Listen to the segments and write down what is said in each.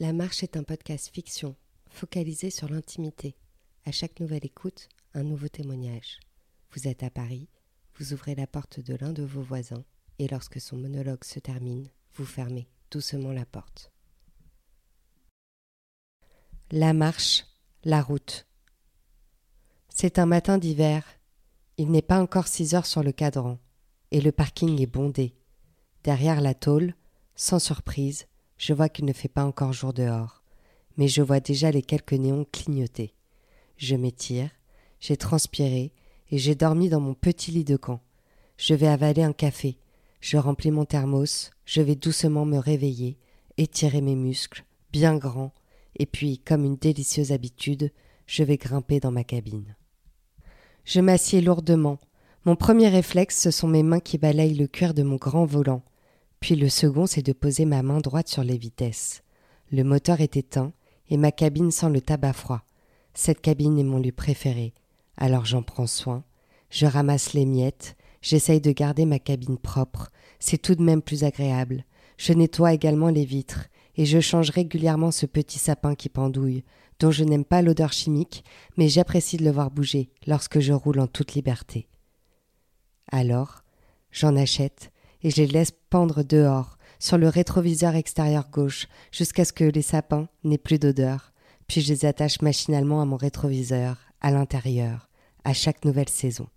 La Marche est un podcast fiction, focalisé sur l'intimité. À chaque nouvelle écoute, un nouveau témoignage. Vous êtes à Paris, vous ouvrez la porte de l'un de vos voisins, et lorsque son monologue se termine, vous fermez doucement la porte. La marche, la route. C'est un matin d'hiver. Il n'est pas encore six heures sur le cadran, et le parking est bondé. Derrière la tôle, sans surprise, je vois qu'il ne fait pas encore jour dehors, mais je vois déjà les quelques néons clignoter. Je m'étire, j'ai transpiré et j'ai dormi dans mon petit lit de camp. Je vais avaler un café, je remplis mon thermos, je vais doucement me réveiller, étirer mes muscles, bien grands, et puis, comme une délicieuse habitude, je vais grimper dans ma cabine. Je m'assieds lourdement. Mon premier réflexe, ce sont mes mains qui balayent le cuir de mon grand volant. Puis le second, c'est de poser ma main droite sur les vitesses. Le moteur est éteint et ma cabine sent le tabac froid. Cette cabine est mon lieu préféré. Alors j'en prends soin. Je ramasse les miettes. J'essaye de garder ma cabine propre. C'est tout de même plus agréable. Je nettoie également les vitres et je change régulièrement ce petit sapin qui pendouille, dont je n'aime pas l'odeur chimique, mais j'apprécie de le voir bouger lorsque je roule en toute liberté. Alors, j'en achète et je les laisse pendre dehors, sur le rétroviseur extérieur gauche, jusqu'à ce que les sapins n'aient plus d'odeur, puis je les attache machinalement à mon rétroviseur, à l'intérieur, à chaque nouvelle saison.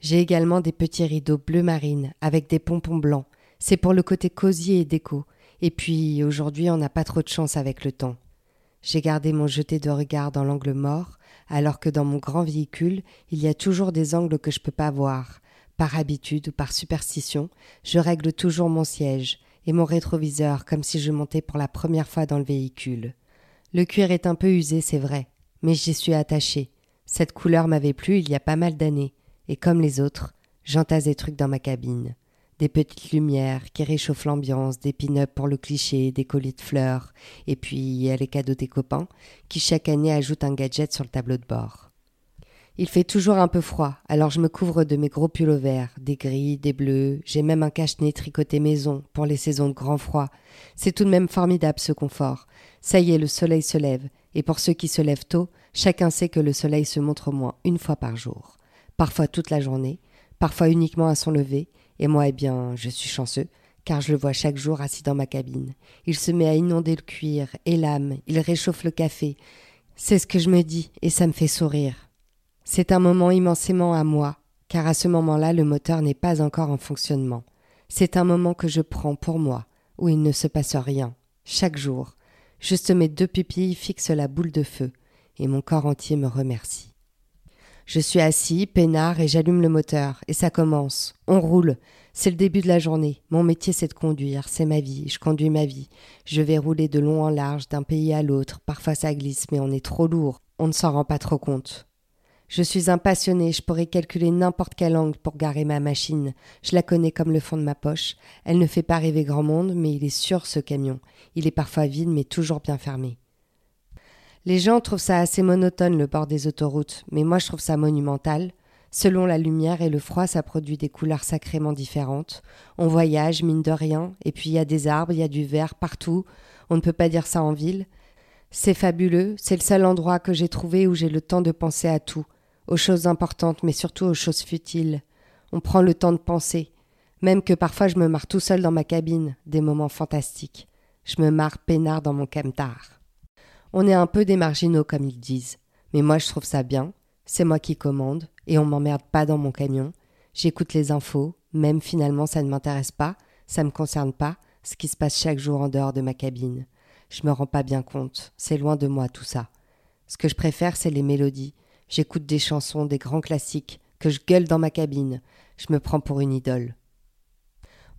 J'ai également des petits rideaux bleu marine avec des pompons blancs. C'est pour le côté cosy et déco. Et puis, aujourd'hui, on n'a pas trop de chance avec le temps. J'ai gardé mon jeté de regard dans l'angle mort, alors que dans mon grand véhicule, il y a toujours des angles que je peux pas voir, par habitude ou par superstition, je règle toujours mon siège et mon rétroviseur comme si je montais pour la première fois dans le véhicule. Le cuir est un peu usé, c'est vrai, mais j'y suis attaché. Cette couleur m'avait plu il y a pas mal d'années, et comme les autres, j'entasse des trucs dans ma cabine. Des petites lumières qui réchauffent l'ambiance, des pin-up pour le cliché, des colis de fleurs, et puis il y a les cadeaux des copains, qui chaque année ajoutent un gadget sur le tableau de bord. Il fait toujours un peu froid, alors je me couvre de mes gros pulls verts, des gris, des bleus, j'ai même un cache-nez tricoté maison pour les saisons de grand froid. C'est tout de même formidable ce confort. Ça y est, le soleil se lève, et pour ceux qui se lèvent tôt, chacun sait que le soleil se montre au moins une fois par jour. Parfois toute la journée, parfois uniquement à son lever, et moi, eh bien, je suis chanceux, car je le vois chaque jour assis dans ma cabine. Il se met à inonder le cuir et l'âme, il réchauffe le café. C'est ce que je me dis, et ça me fait sourire. C'est un moment immensément à moi, car à ce moment-là le moteur n'est pas encore en fonctionnement. C'est un moment que je prends pour moi, où il ne se passe rien, chaque jour. Juste mes deux pupilles fixent la boule de feu, et mon corps entier me remercie. Je suis assis, peinard, et j'allume le moteur, et ça commence. On roule. C'est le début de la journée. Mon métier, c'est de conduire. C'est ma vie. Je conduis ma vie. Je vais rouler de long en large, d'un pays à l'autre. Parfois ça glisse, mais on est trop lourd. On ne s'en rend pas trop compte. Je suis un passionné, je pourrais calculer n'importe quel angle pour garer ma machine. Je la connais comme le fond de ma poche. Elle ne fait pas rêver grand monde, mais il est sûr ce camion. Il est parfois vide, mais toujours bien fermé. Les gens trouvent ça assez monotone le bord des autoroutes, mais moi je trouve ça monumental. Selon la lumière et le froid, ça produit des couleurs sacrément différentes. On voyage, mine de rien, et puis il y a des arbres, il y a du vert partout. On ne peut pas dire ça en ville. C'est fabuleux, c'est le seul endroit que j'ai trouvé où j'ai le temps de penser à tout aux choses importantes, mais surtout aux choses futiles. On prend le temps de penser, même que parfois je me marre tout seul dans ma cabine, des moments fantastiques. Je me marre peinard dans mon camtar. On est un peu des marginaux, comme ils disent, mais moi je trouve ça bien. C'est moi qui commande, et on m'emmerde pas dans mon camion. J'écoute les infos, même finalement ça ne m'intéresse pas, ça me concerne pas, ce qui se passe chaque jour en dehors de ma cabine. Je me rends pas bien compte, c'est loin de moi tout ça. Ce que je préfère, c'est les mélodies, J'écoute des chansons, des grands classiques, que je gueule dans ma cabine. Je me prends pour une idole.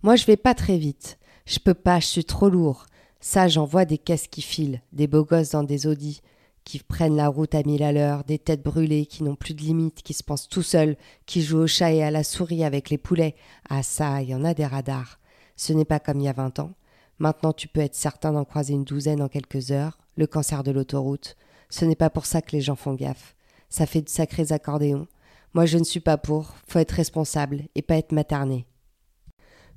Moi, je vais pas très vite. Je peux pas, je suis trop lourd. Ça, j'en vois des caisses qui filent, des beaux gosses dans des Audi, qui prennent la route à mille à l'heure, des têtes brûlées, qui n'ont plus de limites, qui se pensent tout seuls, qui jouent au chat et à la souris avec les poulets. Ah ça, il y en a des radars. Ce n'est pas comme il y a vingt ans. Maintenant, tu peux être certain d'en croiser une douzaine en quelques heures. Le cancer de l'autoroute. Ce n'est pas pour ça que les gens font gaffe ça fait de sacrés accordéons. Moi, je ne suis pas pour. Faut être responsable et pas être materné.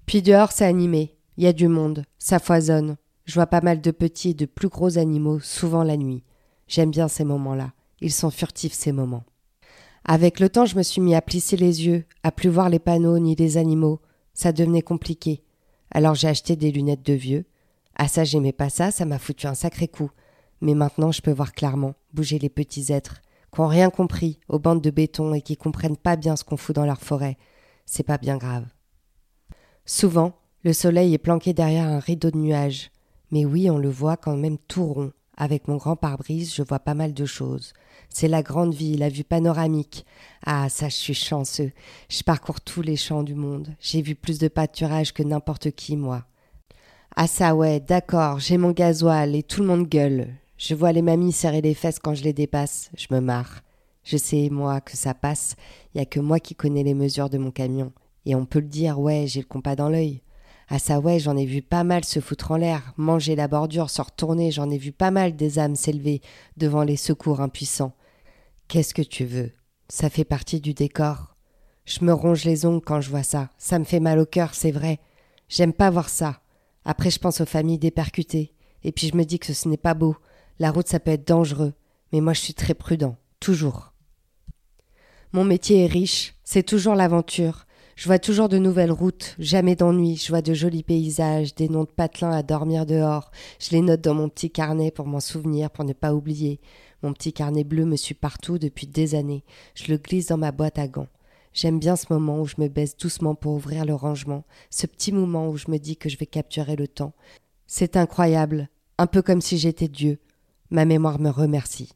Puis dehors, c'est animé. Il y a du monde. Ça foisonne. Je vois pas mal de petits et de plus gros animaux, souvent la nuit. J'aime bien ces moments-là. Ils sont furtifs ces moments. Avec le temps, je me suis mis à plisser les yeux, à plus voir les panneaux ni les animaux. Ça devenait compliqué. Alors j'ai acheté des lunettes de vieux. Ah ça, j'aimais pas ça, ça m'a foutu un sacré coup. Mais maintenant, je peux voir clairement, bouger les petits êtres, qui n'ont rien compris aux bandes de béton et qui comprennent pas bien ce qu'on fout dans leur forêt. C'est pas bien grave. Souvent, le soleil est planqué derrière un rideau de nuages. Mais oui, on le voit quand même tout rond. Avec mon grand pare-brise, je vois pas mal de choses. C'est la grande vie, la vue panoramique. Ah, ça, je suis chanceux. Je parcours tous les champs du monde. J'ai vu plus de pâturage que n'importe qui, moi. Ah, ça, ouais, d'accord, j'ai mon gasoil et tout le monde gueule. Je vois les mamies serrer les fesses quand je les dépasse. Je me marre. Je sais, moi, que ça passe. Y a que moi qui connais les mesures de mon camion. Et on peut le dire, ouais, j'ai le compas dans l'œil. Ah ça ouais, j'en ai vu pas mal se foutre en l'air, manger la bordure, se retourner, j'en ai vu pas mal des âmes s'élever devant les secours impuissants. Qu'est-ce que tu veux? Ça fait partie du décor. Je me ronge les ongles quand je vois ça. Ça me fait mal au cœur, c'est vrai. J'aime pas voir ça. Après, je pense aux familles dépercutées. Et puis je me dis que ce n'est pas beau. La route, ça peut être dangereux. Mais moi, je suis très prudent. Toujours. Mon métier est riche. C'est toujours l'aventure. Je vois toujours de nouvelles routes, jamais d'ennui, je vois de jolis paysages, des noms de patelins à dormir dehors. Je les note dans mon petit carnet pour m'en souvenir, pour ne pas oublier. Mon petit carnet bleu me suit partout depuis des années. Je le glisse dans ma boîte à gants. J'aime bien ce moment où je me baisse doucement pour ouvrir le rangement, ce petit moment où je me dis que je vais capturer le temps. C'est incroyable, un peu comme si j'étais Dieu. Ma mémoire me remercie.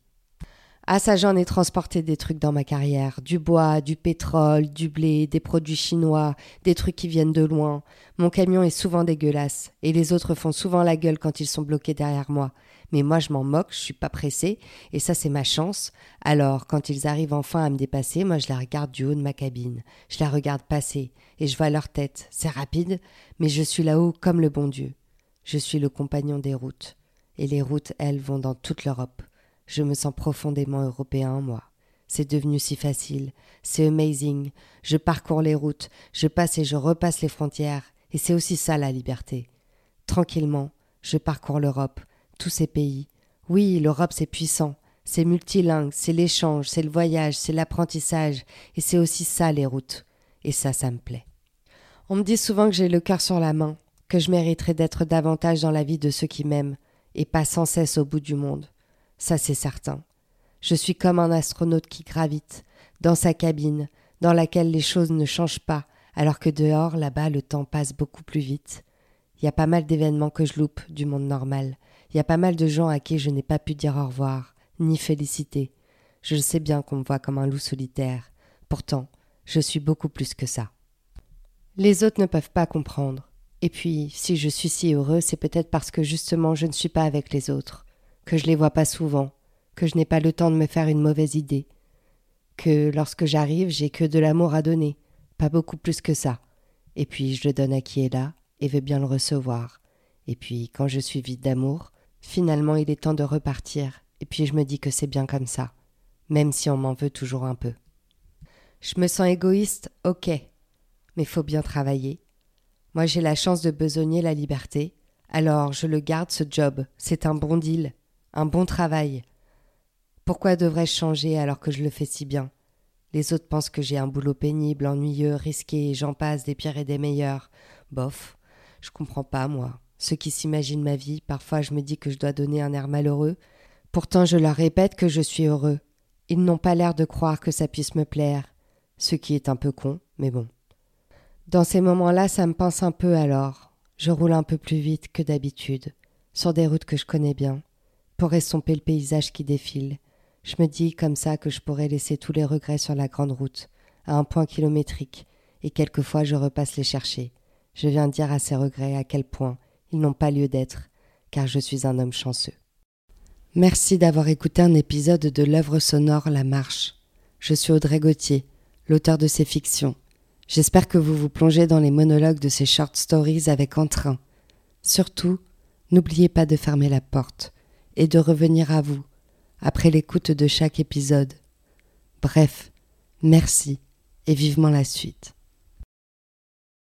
Ah ça j'en ai transporté des trucs dans ma carrière, du bois, du pétrole, du blé, des produits chinois, des trucs qui viennent de loin. Mon camion est souvent dégueulasse, et les autres font souvent la gueule quand ils sont bloqués derrière moi. Mais moi je m'en moque, je suis pas pressé, et ça c'est ma chance. Alors quand ils arrivent enfin à me dépasser, moi je la regarde du haut de ma cabine. Je la regarde passer, et je vois leur tête. C'est rapide, mais je suis là-haut comme le bon Dieu. Je suis le compagnon des routes, et les routes, elles, vont dans toute l'Europe. Je me sens profondément européen, moi. C'est devenu si facile, c'est amazing. Je parcours les routes, je passe et je repasse les frontières, et c'est aussi ça la liberté. Tranquillement, je parcours l'Europe, tous ces pays. Oui, l'Europe c'est puissant, c'est multilingue, c'est l'échange, c'est le voyage, c'est l'apprentissage, et c'est aussi ça les routes. Et ça, ça me plaît. On me dit souvent que j'ai le cœur sur la main, que je mériterais d'être davantage dans la vie de ceux qui m'aiment, et pas sans cesse au bout du monde ça c'est certain. Je suis comme un astronaute qui gravite, dans sa cabine, dans laquelle les choses ne changent pas, alors que dehors, là-bas, le temps passe beaucoup plus vite. Il y a pas mal d'événements que je loupe du monde normal. Il y a pas mal de gens à qui je n'ai pas pu dire au revoir, ni féliciter. Je sais bien qu'on me voit comme un loup solitaire. Pourtant, je suis beaucoup plus que ça. Les autres ne peuvent pas comprendre. Et puis, si je suis si heureux, c'est peut-être parce que justement je ne suis pas avec les autres que je les vois pas souvent, que je n'ai pas le temps de me faire une mauvaise idée, que lorsque j'arrive, j'ai que de l'amour à donner, pas beaucoup plus que ça. Et puis je le donne à qui est là et veut bien le recevoir. Et puis quand je suis vide d'amour, finalement il est temps de repartir, et puis je me dis que c'est bien comme ça, même si on m'en veut toujours un peu. Je me sens égoïste, ok, mais faut bien travailler. Moi j'ai la chance de besogner la liberté, alors je le garde ce job, c'est un bon deal, un bon travail. Pourquoi devrais-je changer alors que je le fais si bien? Les autres pensent que j'ai un boulot pénible, ennuyeux, risqué, j'en passe des pires et des meilleurs. Bof, je comprends pas, moi. Ceux qui s'imaginent ma vie, parfois je me dis que je dois donner un air malheureux. Pourtant je leur répète que je suis heureux. Ils n'ont pas l'air de croire que ça puisse me plaire. Ce qui est un peu con, mais bon. Dans ces moments-là, ça me pense un peu alors. Je roule un peu plus vite que d'habitude, sur des routes que je connais bien pour estomper le paysage qui défile. Je me dis comme ça que je pourrais laisser tous les regrets sur la grande route, à un point kilométrique, et quelquefois je repasse les chercher. Je viens dire à ces regrets à quel point ils n'ont pas lieu d'être, car je suis un homme chanceux. Merci d'avoir écouté un épisode de l'œuvre sonore La Marche. Je suis Audrey Gauthier, l'auteur de ces fictions. J'espère que vous vous plongez dans les monologues de ces short stories avec entrain. Surtout, n'oubliez pas de fermer la porte et de revenir à vous après l'écoute de chaque épisode. Bref, merci et vivement la suite.